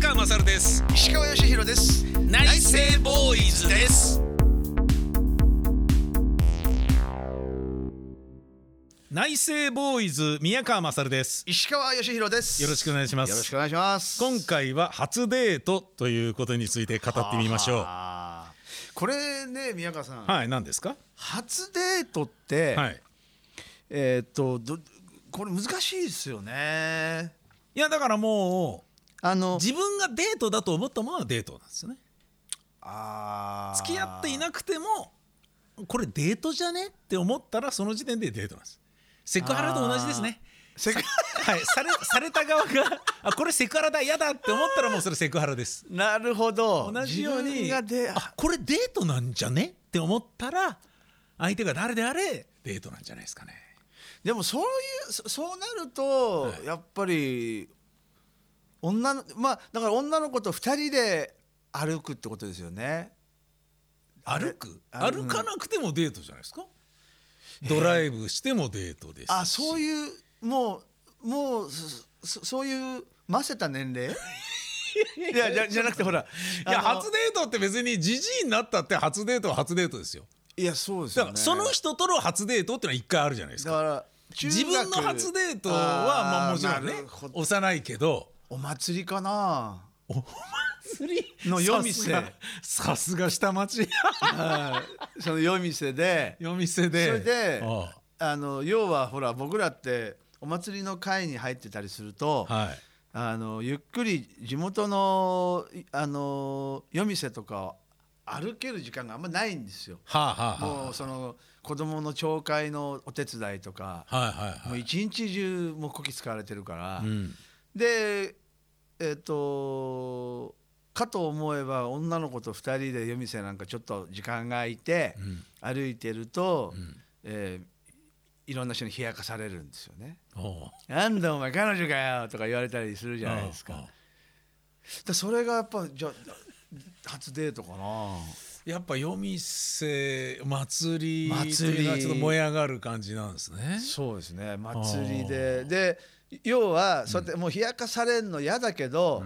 宮川勝です。石川義弘です。内政ボーイズです。内政ボーイズ宮川勝です。石川義弘です。よろしくお願いします。よろしくお願いします。今回は初デートということについて語ってみましょう。これね宮川さん、い何ですか？初デートって、はい。えーっとどこれ難しいですよね。いやだからもあのう自分がデートだと思ったものはデートなんですよね。あー。付き合っていなくてもこれデートじゃねって思ったらその時点でデートなんです。セクハラと同じですね。せっかはいされされた側があこれセクハラだ嫌だって思ったらもうそれセクハラです。なるほど。同じように自分がであこれデートなんじゃねって思ったら相手が誰であれデートなんじゃないですかね。でもそういうそそうなると、はい。やっぱり女のまあだから女の子と二人で歩くってことですよね。歩く？あ歩かなくてもデートじゃないですか？ドライブしてもデートですし。あそういうもうもうそそそういうませた年齢？いやじゃじゃなくてほらいや初デートって別にじじいになったって初デートは初デートですよ。いやそうですだからその人との初デートってのは一回あるじゃないですか。だから自分の初デートはまあもちろんね幼いけどお祭りかな。お祭り？の夜店。さすがさすが下町。はい。その夜店で。夜店で。それでああ。の要はほら僕らってお祭りの会に入ってたりすると、あはい。あのゆっくり地元のいあの夜店とか歩ける時間があんまないんですよ。はあはあはもうその子供の町会のお手伝いとか、あはいはいはい。もう一日中もうこき使われてるから、うんでえっ、とかと思えば女の子と2人で夜店なんかちょっと時間が空いて、うん。歩いてると、ん。えーいろんな人に冷やかされるんですよね。なんだお前彼女かよとか言われたりするじゃないですか。ああでそれがやっぱじゃあ初デートかな。やっぱ夜店祭りって祭りいうのはちょっと燃え上がる感じなんですね。そうですね。祭りで。で要はそうやってもう冷やかされるの嫌だけど、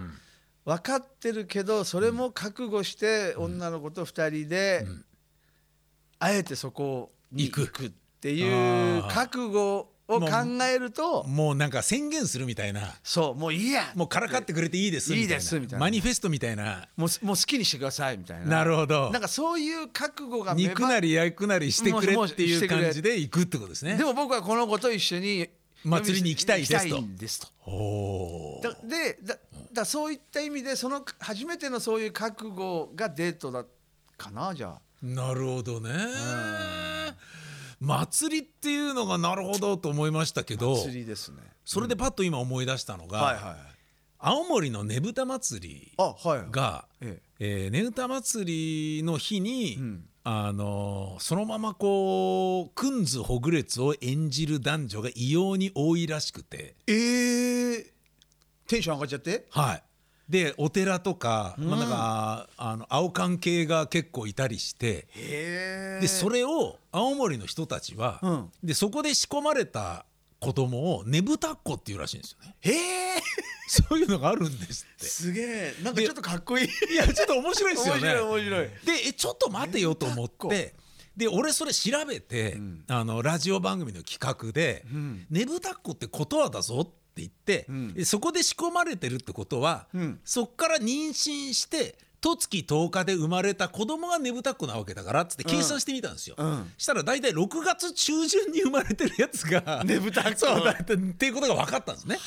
分かってるけどそれも覚悟して女の子と2人で、あえてそこに行く。っていう覚悟を考えるともうなんか宣言するみたいな。そうもういいや。もうからかってくれていいですみたいな。いいですみたいな。マニフェストみたいな。もうもう好きにしてくださいみたいな。なるほど。なんかそういう覚悟が肉なり焼くなりしてくれっていう感じで行くってことですね。でも僕はこの子と一緒に祭りに行きたいですと。ですと。だでだだそういった意味でその初めてのそういう覚悟がデートだかなじゃあ。なるほどね。祭りっていうのがなるほどと思いましたけど釣りですね。それでパッと今思い出したのがはいはい青森のねぶた祭りあはいがええーねぶた祭りの日に、んあのーそのままこうくんずほぐれつを演じる男女が異様に多いらしくて。ええー、テンション上がっちゃって？はい。でお寺とか、まあ、なんかあの青関係が結構いたりして。でそれを青森の人たちは、うん。でそこで仕込まれた子供をねぶたっ子っていうらしいんですよね。へえそういうのがあるんですっすげえ。なんかちょっとかっこいい。ていやちょっと面白いですよね。面白い面白い。でえちょっと待てよと思ってで俺それ調べて、あのラジオ番組の企画でん「ねぶたっ子ってことはだぞ」って言って、ん。でそこで仕込まれてるってことは、うん。そっから妊娠して十月10日で生まれた子供がねぶたっ子なわけだからっつって計算してみたんですよ。うん。したら大体6月中旬に生まれてるやつがねぶたっ子。そうだってっていうことが分かったんですね。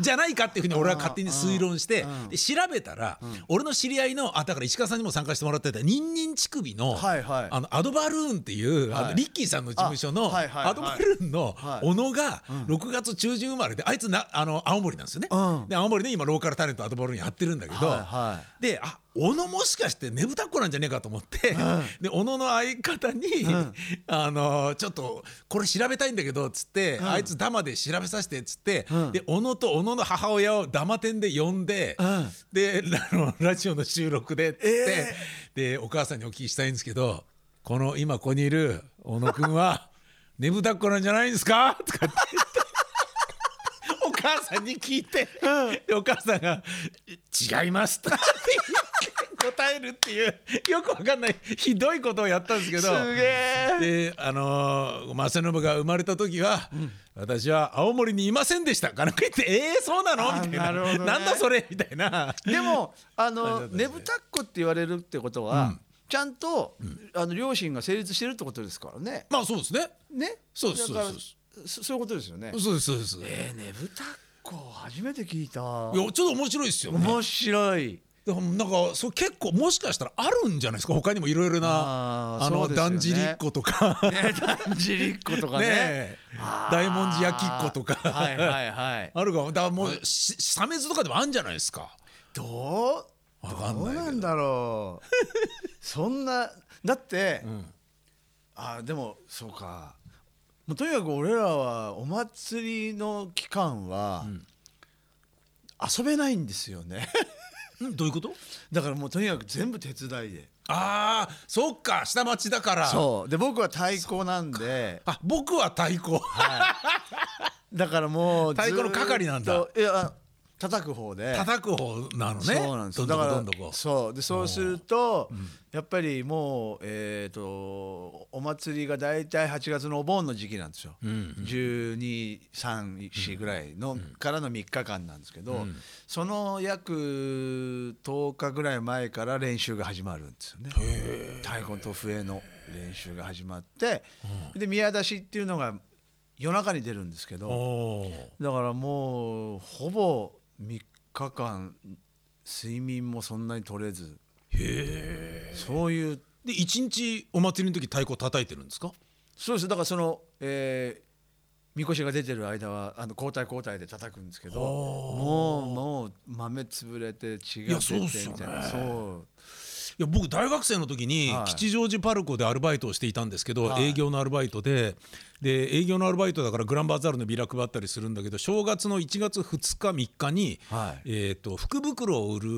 じゃないかっていうふうに俺は勝手に推論してうん。で調べたら、俺の知り合いのあだから石川さんにも参加してもらってたニンニン乳首の,、はいはい。あのアドバルーンっていう、あはい。のリッキーさんの事務所のあはいはいはい。アドバルーンのはい。小野が6月中旬生まれであいつなあの青森なんですよね。うん。で青森で今ローカルタレントアドバルーンやってるんだけど、はいはであ小野もしかしてねぶたっ子なんじゃねえかと思って、で小野の相方に、あのちょっとこれ調べたいんだけどっつって、あいつダマで調べさせてっつって、うん。で小野と小野の母親をダマ店で呼んで、うん。であのラジオの収録でって、えでお母さんにお聞きしたいんですけどこの今ここにいる小野くんは ねぶたっ子なんじゃないんですか？とかって言ってお母母さんに聞いて、でお母さんが「違います」って答えるっていうよくわかんないひどいことをやったんですけどすげえであのー、正信が生まれた時は、私は青森にいませんでしたかなんか言って「えー、そうなの?」あみたいななるほどねなんだそれ?」みたいな。でもあの ねねぶたっこって言われるってことは、ちゃんと、あの両親が成立してるってことですからね。まあそうですねね？そうですそうですそそういうことですよね。そうですそうです、えー、ねぶたっこ初めて聞いた。いやちょっと面白いですよね。面白い。でもなんかそう結構もしかしたらあるんじゃないですか？他にもいろいろなあのだんじりっ子とか。ね、だんじりっ子とかね。大文字焼きっ子とか。はいはいはい。あるかも。だからもうしサメズとかでもあるんじゃないですか？どうわかんないけど。どうなんだろう。そんなだって、ん。あでもそうか。もうとにかく俺らはお祭りの期間は、遊べないんですよね。んどういうこと？だからもうとにかく全部手伝いで。ああそっか下町だから。そう。で僕は太鼓なんで。あ僕は太鼓。だからもう太鼓の係なんだ。いや叩く方で。叩く方なのね。そうなんです。だからこどんどこ。そう。でそうすると、やっぱりもうえっ、とお祭りが大体8月のお盆の時期なんですよ、1234ぐらいの、からの3日間なんですけど、その約10日ぐらい前から練習が始まるんですよね。太鼓と笛の練習が始まって、で宮出しっていうのが夜中に出るんですけど、だからもうほぼ3日間睡眠もそんなに取れず。へえ。そういう。で一日お祭りの時太鼓叩いてるんですか？そうです。だからその、えーみこしが出てる間はあの交代交代で叩くんですけど。もうもう豆潰れて血が出てみたいな。そういや僕大学生の時にはい。吉祥寺パルコでアルバイトをしていたんですけど、はい。営業のアルバイトで。で営業のアルバイトだからグランバーザールのビラ配ったりするんだけど正月の1月2日3日に、はい。えー、と福袋を売る、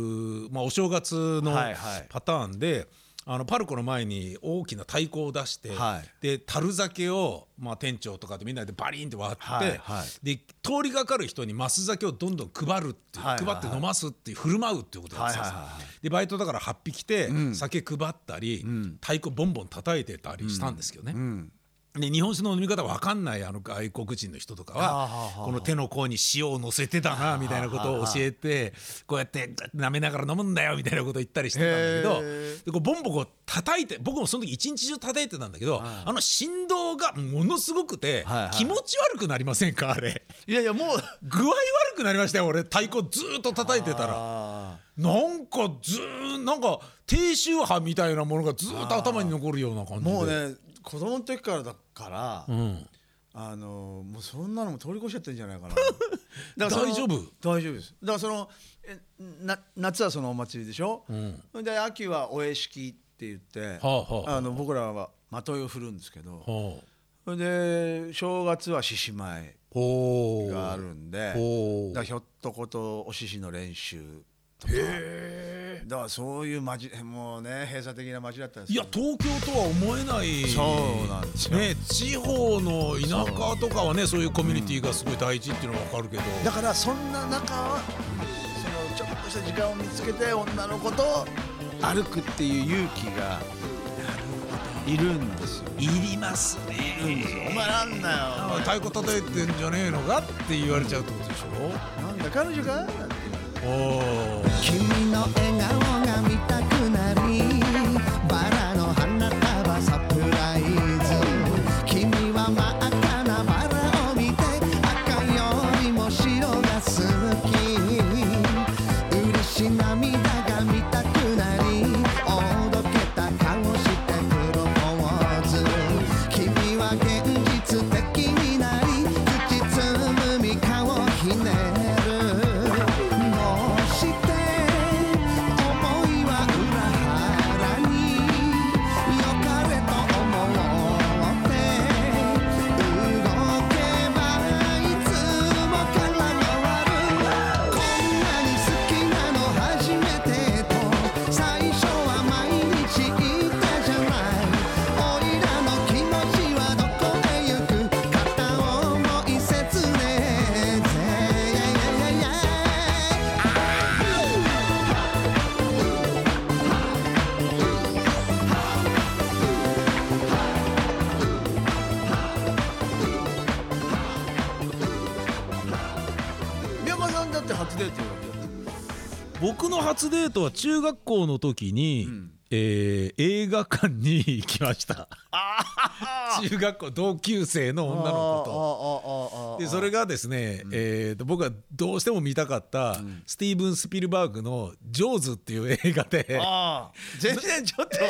まあ、お正月のはいはい。パターンで。あのパルコの前に大きな太鼓を出して、はい。で樽酒を、まあ、店長とかでみんなでバリンって割って、はいはい。で通りがかる人にマス酒をどんどん配るっていう、はいはいはい。配って飲ますっていう振る舞うっていうことをやってたんですよはいはい。はいでバイトだから8匹来て、ん。酒配ったり、ん。太鼓ボンボン叩いてたりしたんですけどね。うんで日本酒の飲み方わかんないあの外国人の人とかはこの手の甲に塩を乗せてたなみたいなことを教えてこうやって舐めながら飲むんだよみたいなことを言ったりしてたんだけどでこうボンボコ叩いて僕もその時一日中叩いてたんだけどあの振動がものすごくて気持ち悪くなりませんかあれ。いやいやもう。具合悪くなりましたよ俺。太鼓ずーっと叩いてたら。あなんかずーなんか低周波みたいなものがずーっと頭に残るような感じで。ーもうね子供の時からだから、うん、あのもうそんなのも通り越しちゃってんじゃないかな。大丈夫？大丈夫です。だからそのえな夏はそのお祭りでしょ、うん。で秋はお絵式って言って、はあはああ。の僕らは的を振るんですけどほうそれで正月は獅子舞があるんでだひょっとことお獅子の練習へだからそういう街もうね閉鎖的な街だったんですいや東京とは思えない。そうなんですよ。ね地方の田舎とかはねそういうコミュニティがすごい大事っていうのは分かるけど、だからそんな中はそのちょっとした時間を見つけて女の子と歩くっていう勇気がいるんですよ。いりますいるんですよ。お前なんだよ。太鼓叩いてんじゃねえのかって言われちゃうってことでしなんだ彼女か？君の笑顔が見たくなり初デート僕の初デートは中学校の時に、えー映画館に行きました。中学校同級生の女の子と。とでそれがですね、えーと僕がどうしても見たかった、スティーブン・スピルバーグの「ジョーズ」っていう映画で。全然ちょっとそ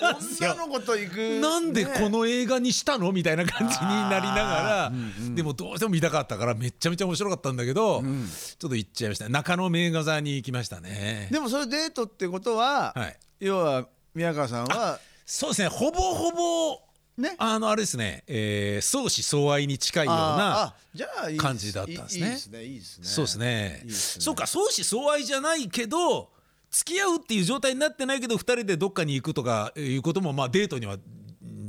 うなんですよ。女の子と行く。なんでこの映画にしたのみたいな感じになりながら、でもどうしても見たかったからめっちゃめちゃ面白かったんだけど、ちょっと行っちゃいました。中野名画座に行きましたね。でもそれデートってことは、はい要は宮川さんはそうですね。ほぼほぼね？あのあれですね、えー相思相愛に近いようあなあじゃあいい感じだったんですね。いいですね。いいですね。そうですね。いいですね。そうか相思相愛じゃないけど付き合うっていう状態になってないけど2人でどっかに行くとかいうこともまあデートには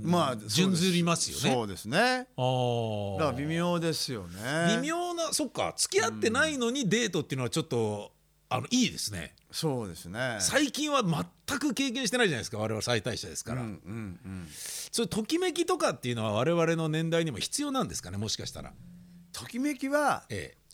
まあ準ずりますよね。そうですね。あー。だから微妙ですよね。微妙なそっか付き合ってないのにデートっていうのはちょっとあのいいですね。そうですね。最近は全く経験してないじゃないですか我々最大者ですから、うんうんうん。そういうときめきとかっていうのは我々の年代にも必要なんですかねもしかしたら、ときめきはええ、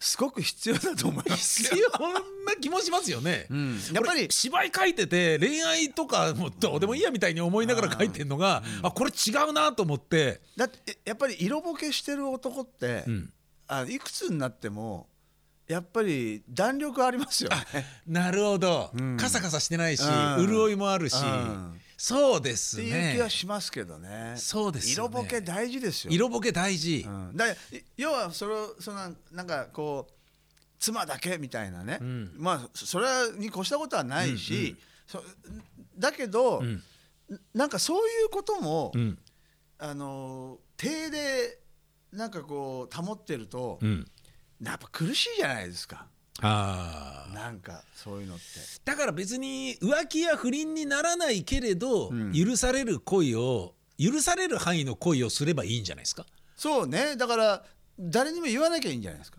すごく必要だと思います必要な気もしますよね、ん。やっぱり芝居書いてて恋愛とかもうどうでもいいやみたいに思いながら書いてんのがあ,、これ違うなと思って。だってやっぱり色ぼけしてる男って、ん。あいくつになってもやっぱり弾力ありますよ。ねなるほど、ん。カサカサしてないし、うん。潤いもあるし、うん。そうですっていうね気はしますけどね。そうですよね。色ぼけ大事ですよ。色ぼけ大事、うん、だい要はそれをそのなんかこう妻だけみたいなね、ん。まあそそれに越したことはないし、そだけど、ん。なんかそういうことも、うん。あの手でなんかこう保ってると、うん、やっぱ苦しいじゃないですか。あー。なんかそういうのって。だから別に浮気や不倫にならないけれど、ん。許される恋を許される範囲の恋をすればいいんじゃないですか？そうね。だから誰にも言わなきゃいいんじゃないですか。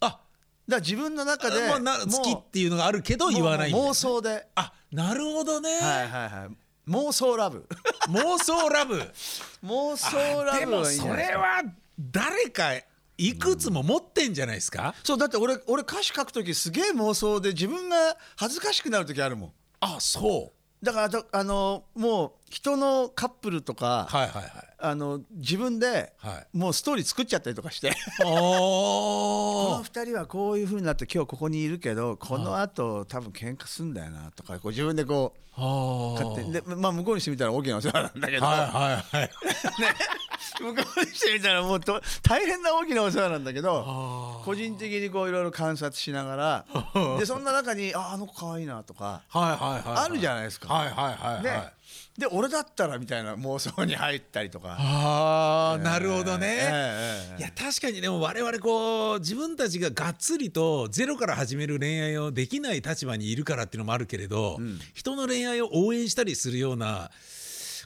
あ。だから自分の中でもうなもう好きっていうのがあるけど言わない妄想で、あなるほどね、はいはいはい。妄想ラブ。妄想ラブ。妄想ラでもブですか。れは誰かいくつも持ってんじゃないですか、そうだって俺俺歌詞書く時すげえ妄想で自分が恥ずかしくなる時あるもん。あそう。だからだあのもう人のカップルとか、はいはいはい。あの自分で、はい。もうストーリー作っちゃったりとかして。こおの二人はこういう風になって今日ここにいるけどこのあと多分喧嘩すんだよなとかこう自分でこうあ勝手に。でまあ向こうにしてみたら大きなお世話なんだけど、はいはいはい 向こうにしてみたらもうと大変な大きなお世話なんだけどあ。個人的にこういろいろ観察しながら でそんな中にああの子可愛いなとかはいはいはいあるじゃないですか。はいはいはいはい、ねで俺だったらみたいな妄想に入ったりとか。ああ、なるほどね、ええええいや確かにでも我々こう自分たちががっつりとゼロから始める恋愛をできない立場にいるからっていうのもあるけれど、人の恋愛を応援したりするような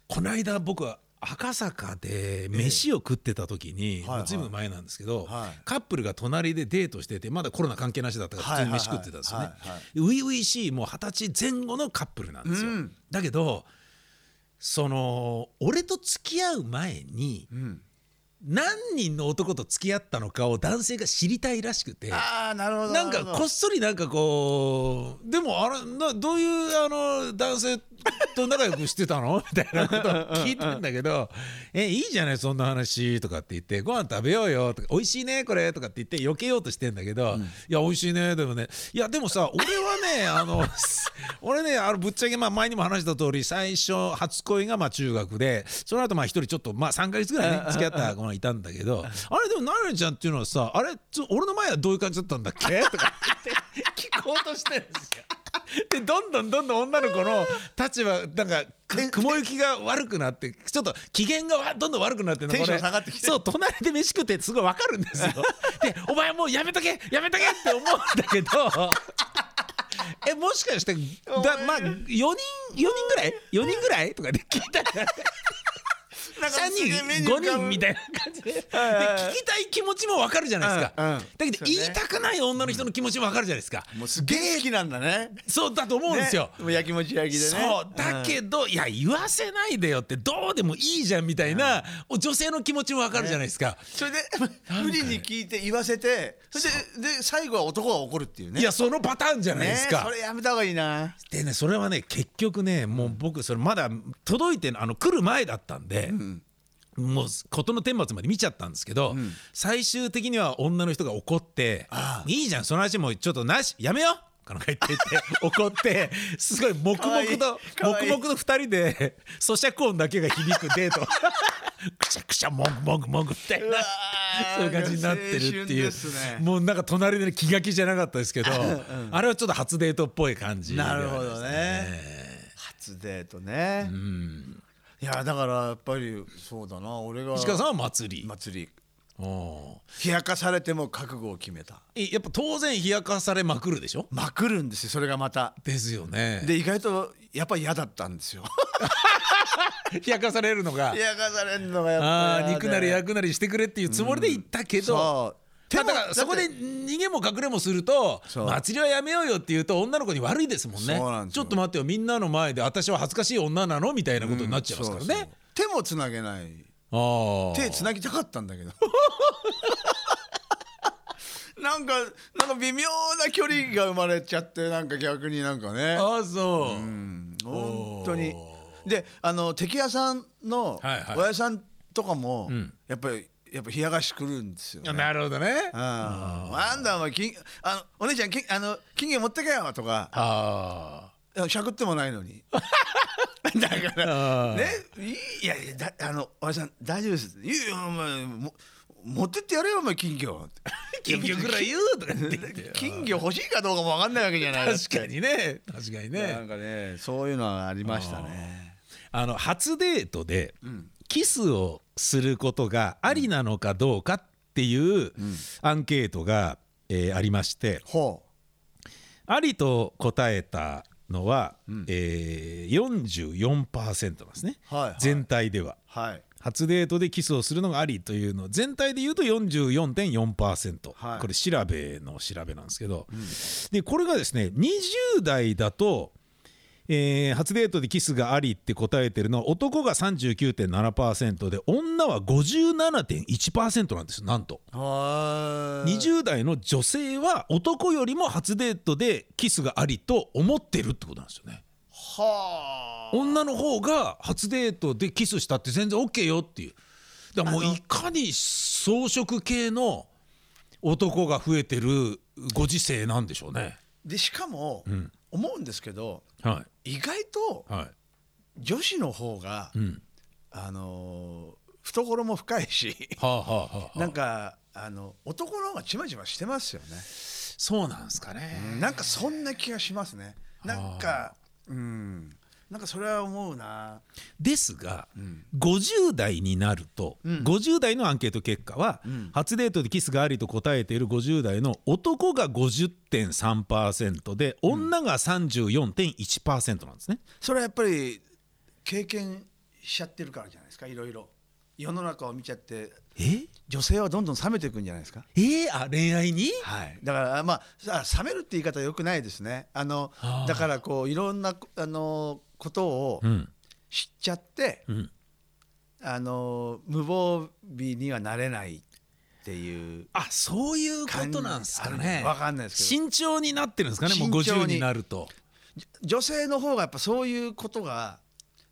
この間僕は赤坂で飯を食ってた時に、ずいぶん前なんですけど、はい。カップルが隣でデートしててまだコロナ関係なしだったから普通に飯食ってたんですよね。初々しいもう二十歳前後のカップルなんですよ。うん。だけどその俺と付き合う前にうん何人の男と付き合ったのかを男性が知りたいらしくて。ああなるほどなんかこっそりなんかこうでもあれなどういうあの男性と仲良くしてたの？みたいなことを聞いてんだけど「えいいじゃないそんな話」とかって言って「ご飯食べようよ」とか「美味しいねこれ」とかって言って避けようとしてんだけど「いや美味しいねでもね。いやでもさ俺はねあの 俺ねあのぶっちゃけまあ前にも話した通り最初初恋がまあ中学でその後まあ一人ちょっとまあ3か月ぐらいね付き合った子がいたんだけどあれでもなるちゃんっていうのはさあれ俺の前はどういう感じだったんだっけ？とか言って。聞こうとしてるんですよ。でどんどんどんどん女の子の立場なんかく雲行きが悪くなってちょっと機嫌がわどんどん悪くなってテンション下がってきて。そう隣で飯食ってすごいわかるんですよ。でお前もうやめとけやめとけって思うんだけど。えもしかしてだまあ4人4人ぐらい？4人ぐらい？とかで聞いたら3すげえ人5メニュー浮かぶ人みたいな感じ で。聞きたい気持ちも分かるじゃないですか、うん。うんだけど言いたくない女の人の気持ちも分かるじゃないですか、もうすげえ好きなんだね。そうだと思うんですよ、ね。もう焼きもち焼きでね。そうだけど、いや言わせないでよってどうでもいいじゃんみたいな、女性の気持ちも分かるじゃないですか、それで無理に聞いて言わせてそれでで最後は男が怒るっていうね。いやそのパターンじゃないですか、ねそれやめた方がいいな。でねそれはね結局ねもう僕それまだ届いてあの来る前だったんで、もう事の顛末まで見ちゃったんですけど、最終的には女の人が怒って「いいじゃんその話もうちょっとなしやめよう!」かなんか言ってて 怒ってすごい黙々と黙々と2人で咀嚼音だけが響くデート。くしゃくしゃもぐもぐもぐみたいそういう感じになってるっていう。ね。もうなんか隣で気が気じゃなかったですけどあれはちょっと初デートっぽい感じではありましたなるほどね。初デートねいやだからやっぱりそうだな。俺が石川さんは祭り、祭り。お冷やかされても覚悟を決めた。ーやっぱ当然冷やかされまくるでしょ？まくるんですよそれがまた。ですよね。で意外とやっぱ嫌だったんですよ。冷やかされるのが。冷やかされるのがやっあぱりー肉なり焼くなりしてくれっていうつもりで言ったけど、だからそこで逃げも隠れもすると祭りはやめようよって言うと女の子に悪いですもんね。ちょっと待ってよみんなの前で私は恥ずかしい女なのみたいなことになっちゃいますからね、そうそう手もつなげない。手つなぎたかったんだけど。なんかなんか微妙な距離が生まれちゃってなんか逆になんかね。あーそう、うん。本当に。であの敵屋さんのはいはい。おやさんとかも、ん。やっぱりやっぱ冷やかし来るんですよ、ね、あなるほどね。うん。なんだお前金あのお姉ちゃん金あの金魚持ってけよとか。あいやしゃくってもないのに。だからねいいやいやだあのおやさん大丈夫です。いやいやお前も持ってってやれよお前金魚。金魚ぐらい言うとか言って 金魚欲しいかどうかも分かんないわけじゃない。確かにね。確かにね。なんかねそういうのはありましたね。あの初デートでキスをすることがありなのかどうかっていうアンケートが、えーありましてほありと答えたのは、えー、44%なんですね、はいはい。全体では。うはい。初デートでキスをするのがありというの全体で言うと44.4%、はい。これ調べの調べなんですけど、でこれがですね20代だと、えー初デートでキスがありって答えてるのは男が39.7%で女は57.1%なんですよなんと。は20代の女性は男よりも初デートでキスがありと思ってるってことなんですよね。はあ。女の方が初デートでキスしたって全然 OK よっていう。だからもういかに装飾系の男が増えてるご時世なんでしょうね。でしかも、思うんですけどは意外と女子の方が、うん。あのー懐も深いしはあはあはあなんかあの男の方がちまちましてますよね、そうなんですかね。なんかそんな気がしますね。なんかうんなんかそれは思うな。ですが、50代になると、50代のアンケート結果は、初デートでキスがありと答えている50代の男が50.3%で女が34.1%なんですね。それはやっぱり経験しちゃってるからじゃないですかいろいろ世の中を見ちゃってえ？女性はどんどん冷めていくんじゃないですか？え？ー、あ恋愛に？はい、だからまあさ冷めるって言い方はよくないですね。あのだからこういろんなあのことをうん。知っちゃって、うん。あの無防備にはなれないっていうあそういうことなんですかね。わかんないですけど。慎重になってるんですかねもう50慎重に。になると。女性の方がやっぱそういうことが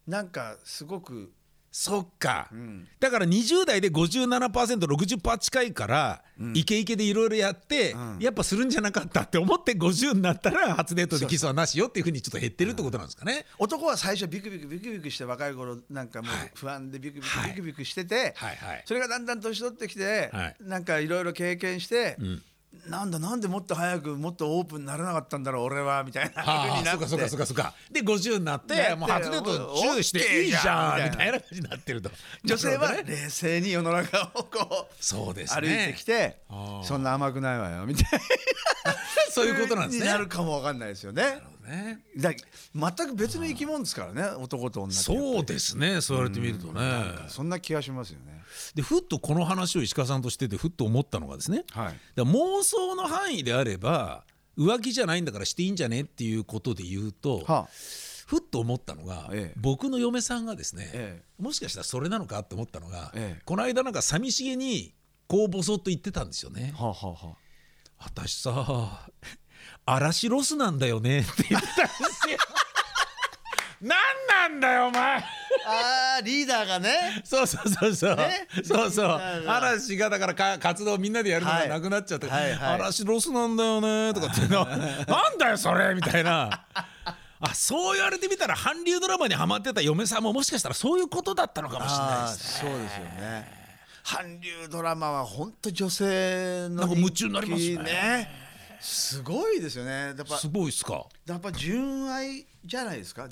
なんかすごく、そっか、うん。だから20代で 57%60% 近いから、イケイケでいろいろやって、ん。やっぱするんじゃなかったって思って50になったら初デートでキスはなしよっていうふうにちょっと減ってるってことなんですかね。男は最初ビクビクビクビクして若い頃なんかもうはい。不安でビクビクはい。ビクビクしてて、はい。はい。それがだんだん年取ってきて、はい。なんかいろいろ経験して、んなんだなんでもっと早くもっとオープンにならなかったんだろう俺はみたいな風はあ、になって。そうかそうかそうかで50になってもう初デートチューしていいじゃんみたいな。感じになってると。女性は冷静に世の中をこうそうですね。歩いてきてそんな甘くないわよみたいな。そういうことなんですね。になるかもわかんないですよね。ね。だ全く別の生き物ですからね男と女そうですねそう言われてみるとね。そんな気がしますよねでふっとこの話を石川さんとしててふっと思ったのがですね。はい。だ妄想の範囲であれば浮気じゃないんだからしていいんじゃねっていうことで言うと、はふっと思ったのが、ええ。僕の嫁さんがですね、えもしかしたらそれなのかって思ったのが、ええ。この間なんか寂しげにこうボソッと言ってたんですよね。あはあはあ。は私さ嵐ロスなんだよねって言ったんですよ。なんなんだよお前。ああーリーダーがね。そうそうそうそう、ね？そうそう。嵐がだからか活動みんなでやるのはい。がなくなっちゃって、はいはい。嵐ロスなんだよねとかってな なんだよそれみたいな。あそう言われてみたら韓流ドラマにハマってた嫁さんももしかしたらそういうことだったのかもしれないあーですね。そうですよね。韓流ドラマは本当女性のなんか夢中になりますねすごいですよね。やっぱすごいっすか？やっぱ純愛じゃないですか？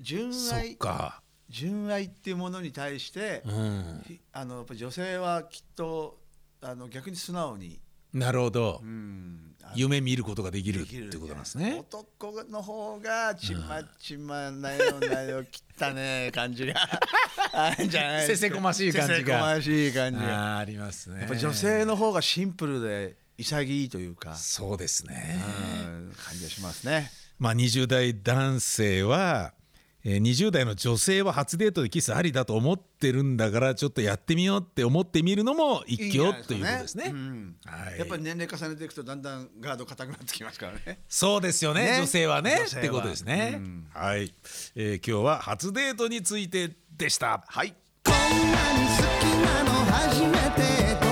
純愛か。純愛っていうものに対して、うん。ひあのやっぱ女性はきっとあの逆に素直に、なるほど、うん、あ夢見ることができるってことなんですね。男の方がちまちまなよなよ汚ね 感じが。あるんじゃないですか。せせこましい感じが。せせこましい感じが。ありますね。やっぱ女性の方がシンプルで潔いというか、そうですね、うん感じがしますね。まあ、20代男性は、えー20代の女性は初デートでキスありだと思ってるんだからちょっとやってみようって思ってみるのも一興ということですね。うん。はい。やっぱり年齢重ねていくとだんだんガード硬くなってきますからね。そうですよね。ね。女性はね。女性は。ってことですね。うん。はい、えー今日は初デートについてでした。はい。こんなに好きなの初めて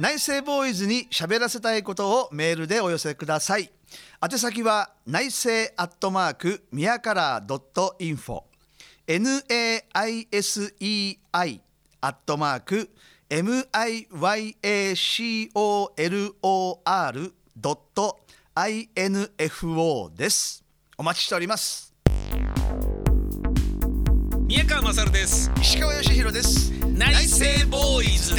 内政ボーイズに喋らせたいことをメールでお寄せください。宛先は内政アットマークミヤカラードットインフォ。NAISEI アットマーク MIYACOLOR ドット INFO です。お待ちしております。宮川勝です。石川義弘です。内政ボーイズ